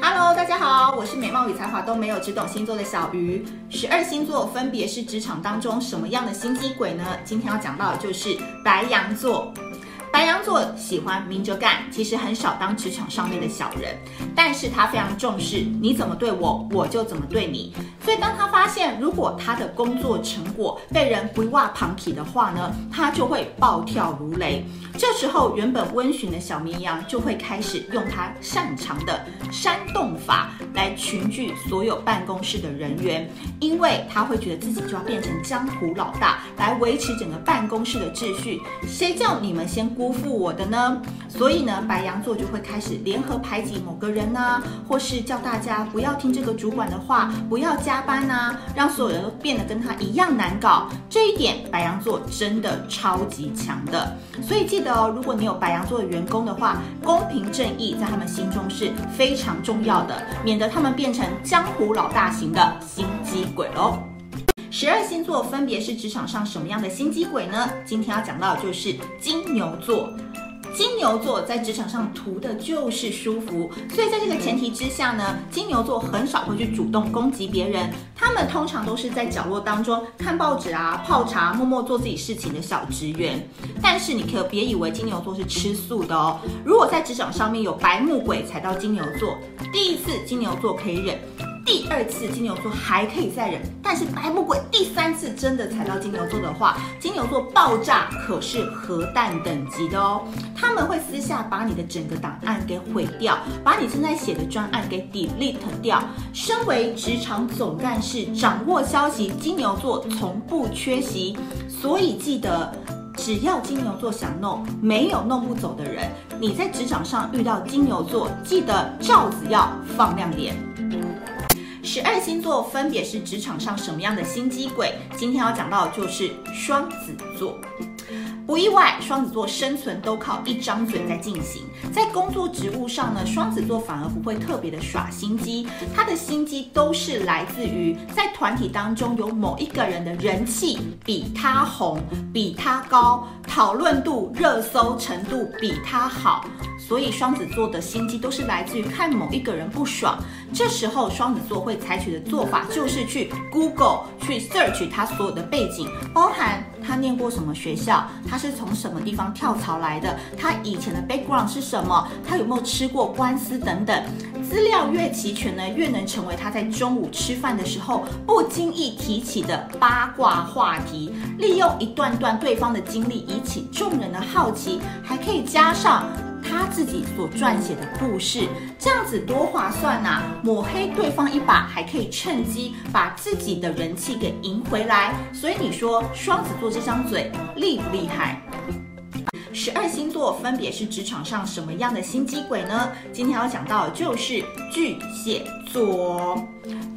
Hello，大家好，我是美貌与才华都没有，只懂星座的小鱼。十二星座分别是职场当中什么样的心机鬼呢？今天要讲到的就是白羊座。白羊座喜欢明着干，其实很少当职场上面的小人，但是他非常重视你怎么对我，我就怎么对你。所以当他发现如果他的工作成果被人不挖旁体的话呢，他就会暴跳如雷。这时候原本温驯的小绵羊就会开始用他擅长的煽动法来群聚所有办公室的人员，因为他会觉得自己就要变成江湖老大，来维持整个办公室的秩序。谁叫你们先辜负我的呢？所以呢，白羊座就会开始联合排挤某个人啊，或是叫大家不要听这个主管的话，不要加班啊，让所有人都变得跟他一样难搞。这一点，白羊座真的超级强的。所以记得哦，如果你有白羊座的员工的话，公平正义在他们心中是非常重要的，免得他们变成江湖老大型的心机鬼喽。十二星座分别是职场上什么样的心机鬼呢？今天要讲到的就是金牛座。金牛座在职场上图的就是舒服，所以在这个前提之下呢，金牛座很少会去主动攻击别人，他们通常都是在角落当中看报纸啊、泡茶、默默做自己事情的小职员。但是你可别以为金牛座是吃素的哦，如果在职场上面有白目鬼踩到金牛座，第一次金牛座可以忍。第二次金牛座还可以再忍，但是白目鬼第三次真的踩到金牛座的话，金牛座爆炸可是核弹等级的哦。他们会私下把你的整个档案给毁掉，把你正在写的专案给 delete 掉。身为职场总干事，掌握消息，金牛座从不缺席。所以记得，只要金牛座想弄，没有弄不走的人。你在职场上遇到金牛座，记得罩子要放亮点。十二星座分别是职场上什么样的心机鬼？今天要讲到的就是双子座。不意外，双子座生存都靠一张嘴在进行。在工作职务上呢，双子座反而不会特别的耍心机，他的心机都是来自于在团体当中有某一个人的人气比他红、比他高，讨论度、热搜程度比他好。所以双子座的心机都是来自于看某一个人不爽，这时候双子座会采取的做法就是去 Google 去 search 他所有的背景，包含。他念过什么学校？他是从什么地方跳槽来的？他以前的 background 是什么？他有没有吃过官司等等？资料越齐全呢，越能成为他在中午吃饭的时候不经意提起的八卦话题。利用一段段对方的经历，引起众人的好奇，还可以加上。他自己所撰写的故事，这样子多划算呐！抹黑对方一把，还可以趁机把自己的人气给赢回来。所以你说双子座这张嘴厉不厉害？十二星座分别是职场上什么样的心机鬼呢？今天要讲到的就是巨蟹座。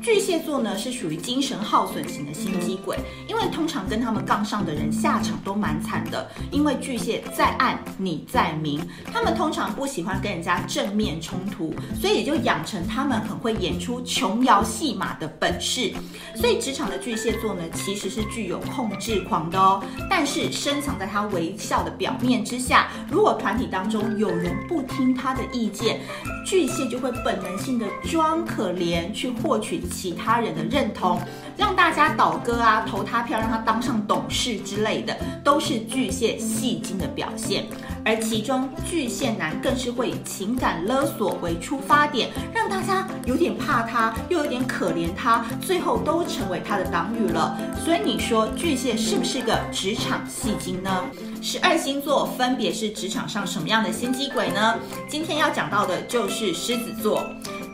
巨蟹座呢是属于精神耗损型的心机鬼，因为通常跟他们杠上的人下场都蛮惨的。因为巨蟹在暗，你在明，他们通常不喜欢跟人家正面冲突，所以也就养成他们很会演出琼瑶戏码的本事。所以职场的巨蟹座呢，其实是具有控制狂的哦。但是深藏在他微笑的表面之下，如果团体当中有人不听他的意见，巨蟹就会本能性的装可怜去获取。其他人的认同，让大家倒戈啊，投他票，让他当上董事之类的，都是巨蟹戏精的表现。而其中巨蟹男更是会以情感勒索为出发点，让大家有点怕他，又有点可怜他，最后都成为他的党羽了。所以你说巨蟹是不是个职场戏精呢？十二星座分别是职场上什么样的心机鬼呢？今天要讲到的就是狮子座。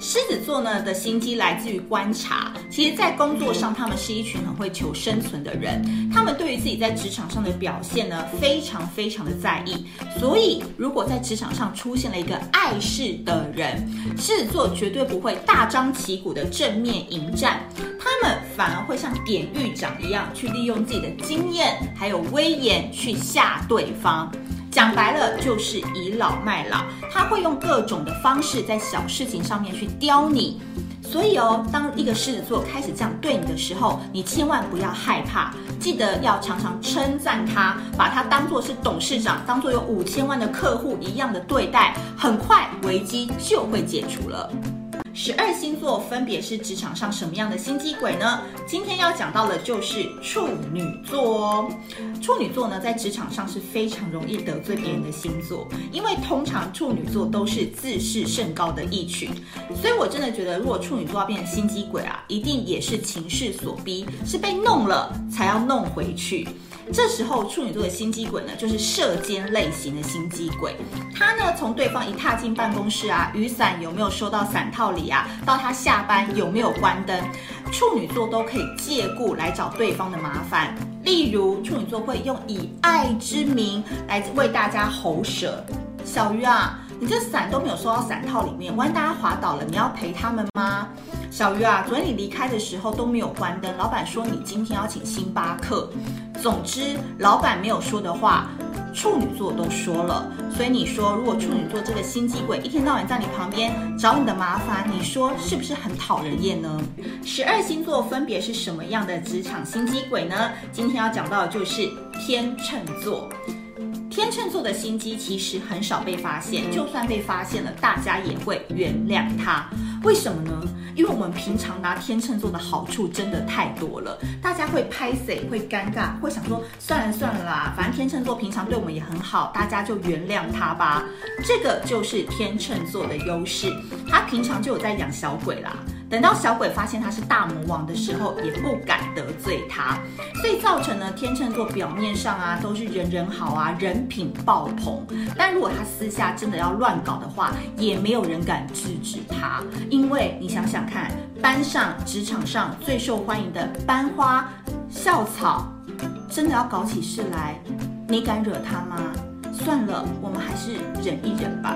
狮子座呢的心机来自于观察，其实，在工作上，他们是一群很会求生存的人。他们对于自己在职场上的表现呢，非常非常的在意。所以，如果在职场上出现了一个碍事的人，狮子座绝对不会大张旗鼓的正面迎战，他们反而会像典狱长一样，去利用自己的经验还有威严去吓对方。讲白了就是倚老卖老，他会用各种的方式在小事情上面去刁你。所以哦，当一个狮子座开始这样对你的时候，你千万不要害怕，记得要常常称赞他，把他当作是董事长，当作有五千万的客户一样的对待，很快危机就会解除了。十二星座分别是职场上什么样的心机鬼呢？今天要讲到的就是处女座哦。处女座呢，在职场上是非常容易得罪别人的星座，因为通常处女座都是自视甚高的一群，所以我真的觉得，如果处女座要变成心机鬼啊，一定也是情势所逼，是被弄了才要弄回去。这时候处女座的心机鬼呢，就是射箭类型的心机鬼。他呢，从对方一踏进办公室啊，雨伞有没有收到伞套里啊，到他下班有没有关灯，处女座都可以借故来找对方的麻烦。例如，处女座会用以爱之名来为大家喉舌。小鱼啊，你这伞都没有收到伞套里面，万一大家滑倒了，你要赔他们吗？小鱼啊，昨天你离开的时候都没有关灯，老板说你今天要请星巴克。总之，老板没有说的话，处女座都说了。所以你说，如果处女座这个心机鬼一天到晚在你旁边找你的麻烦，你说是不是很讨人厌呢？十二星座分别是什么样的职场心机鬼呢？今天要讲到的就是天秤座。天秤座的心机其实很少被发现，就算被发现了，大家也会原谅他。为什么呢？因为我们平常拿天秤座的好处真的太多了，大家会拍谢，会尴尬，会想说算了算了啦，反正天秤座平常对我们也很好，大家就原谅他吧。这个就是天秤座的优势，他平常就有在养小鬼啦。等到小鬼发现他是大魔王的时候，也不敢得罪他，所以造成呢，天秤座表面上啊都是人人好啊，人品爆棚，但如果他私下真的要乱搞的话，也没有人敢制止他，因为你想想看，班上、职场上最受欢迎的班花、校草，真的要搞起事来，你敢惹他吗？算了，我们还是忍一忍吧。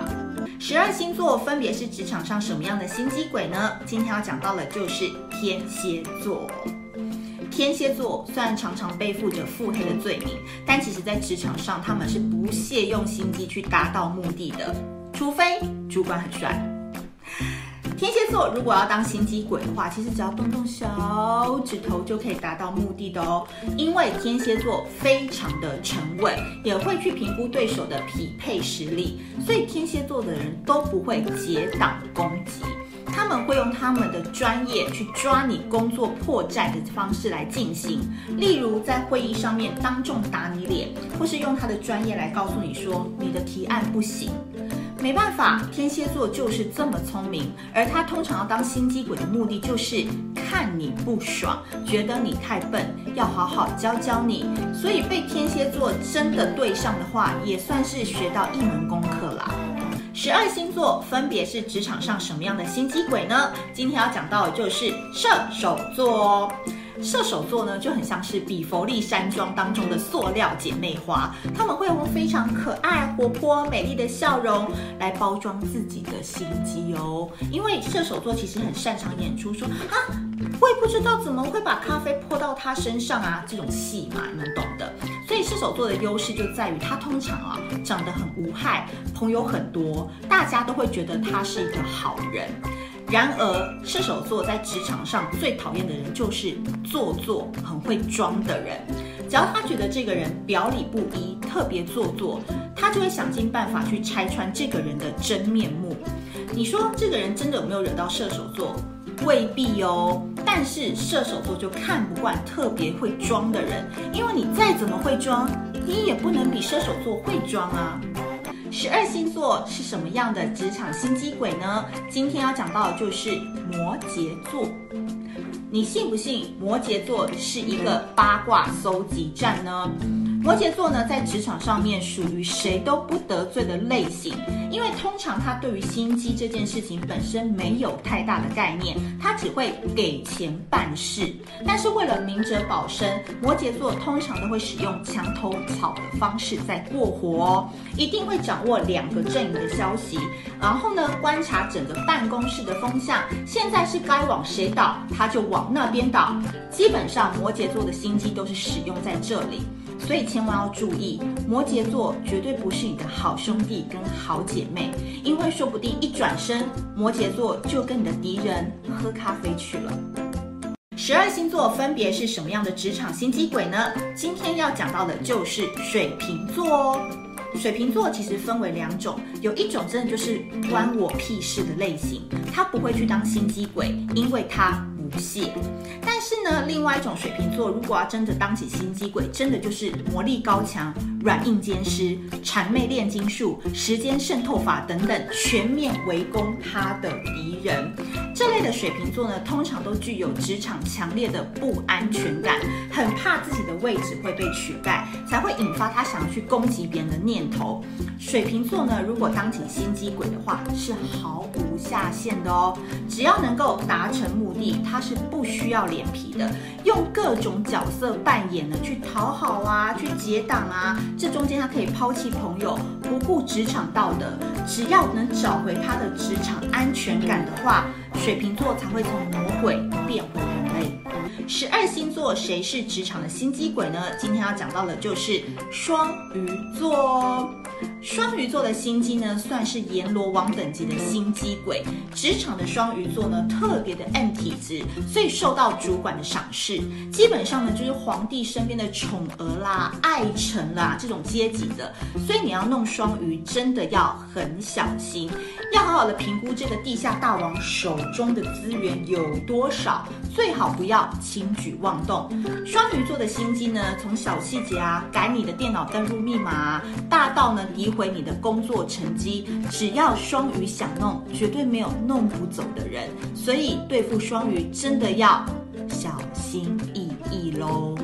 十二星座分别是职场上什么样的心机鬼呢？今天要讲到的就是天蝎座。天蝎座虽然常常背负着腹黑的罪名，但其实在职场上他们是不屑用心机去达到目的的，除非主管很帅。天蝎座如果要当心机鬼的话，其实只要动动小指头就可以达到目的的哦。因为天蝎座非常的沉稳，也会去评估对手的匹配实力，所以天蝎座的人都不会结党攻击，他们会用他们的专业去抓你工作破绽的方式来进行。例如在会议上面当众打你脸，或是用他的专业来告诉你说你的提案不行。没办法，天蝎座就是这么聪明，而他通常要当心机鬼的目的就是看你不爽，觉得你太笨，要好好教教你。所以被天蝎座真的对上的话，也算是学到一门功课啦。十二星座分别是职场上什么样的心机鬼呢？今天要讲到的就是射手座哦。射手座呢，就很像是比佛利山庄当中的塑料姐妹花，他们会用非常可爱、活泼、美丽的笑容来包装自己的心机哦。因为射手座其实很擅长演出说，说啊，我也不知道怎么会把咖啡泼到他身上啊，这种戏嘛，你们懂的。所以射手座的优势就在于他通常啊长得很无害，朋友很多，大家都会觉得他是一个好人。然而，射手座在职场上最讨厌的人就是做作、很会装的人。只要他觉得这个人表里不一、特别做作，他就会想尽办法去拆穿这个人的真面目。你说这个人真的有没有惹到射手座？未必哦。但是射手座就看不惯特别会装的人，因为你再怎么会装，你也不能比射手座会装啊。十二星座是什么样的职场心机鬼呢？今天要讲到的就是摩羯座。你信不信摩羯座是一个八卦搜集站呢？摩羯座呢，在职场上面属于谁都不得罪的类型，因为通常他对于心机这件事情本身没有太大的概念，他只会给钱办事。但是为了明哲保身，摩羯座通常都会使用墙头草的方式在过活哦，一定会掌握两个阵营的消息，然后呢，观察整个办公室的风向，现在是该往谁倒，他就往那边倒。基本上摩羯座的心机都是使用在这里。所以千万要注意，摩羯座绝对不是你的好兄弟跟好姐妹，因为说不定一转身，摩羯座就跟你的敌人喝咖啡去了。十二星座分别是什么样的职场心机鬼呢？今天要讲到的就是水瓶座哦。水瓶座其实分为两种，有一种真的就是关我屁事的类型，他不会去当心机鬼，因为他屑。但是呢，另外一种水瓶座如果要真的当起心机鬼，真的就是魔力高强、软硬兼施、谄媚炼金术、时间渗透法等等，全面围攻他的敌人。这类的水瓶座呢，通常都具有职场强烈的不安全感，很怕自己的位置会被取代，才会引发他想要去攻击别人的念头。水瓶座呢，如果当起心机鬼的话，是毫无下限的哦。只要能够达成目的，他是不需要脸皮的，用各种角色扮演呢，去讨好啊，去结党啊。这中间他可以抛弃朋友，不顾职场道德，只要能找回他的职场安全感的话。水瓶座才会从魔鬼变回。十二星座谁是职场的心机鬼呢？今天要讲到的就是双鱼座。双鱼座的心机呢，算是阎罗王等级的心机鬼。职场的双鱼座呢，特别的 M 体质，所以受到主管的赏识。基本上呢，就是皇帝身边的宠儿啦、爱臣啦这种阶级的。所以你要弄双鱼，真的要很小心，要好好的评估这个地下大王手中的资源有多少，最好不要轻举妄动。双鱼座的心机呢，从小细节啊，改你的电脑登录密码，大到呢。诋毁你的工作成绩，只要双鱼想弄，绝对没有弄不走的人。所以对付双鱼，真的要小心翼翼喽。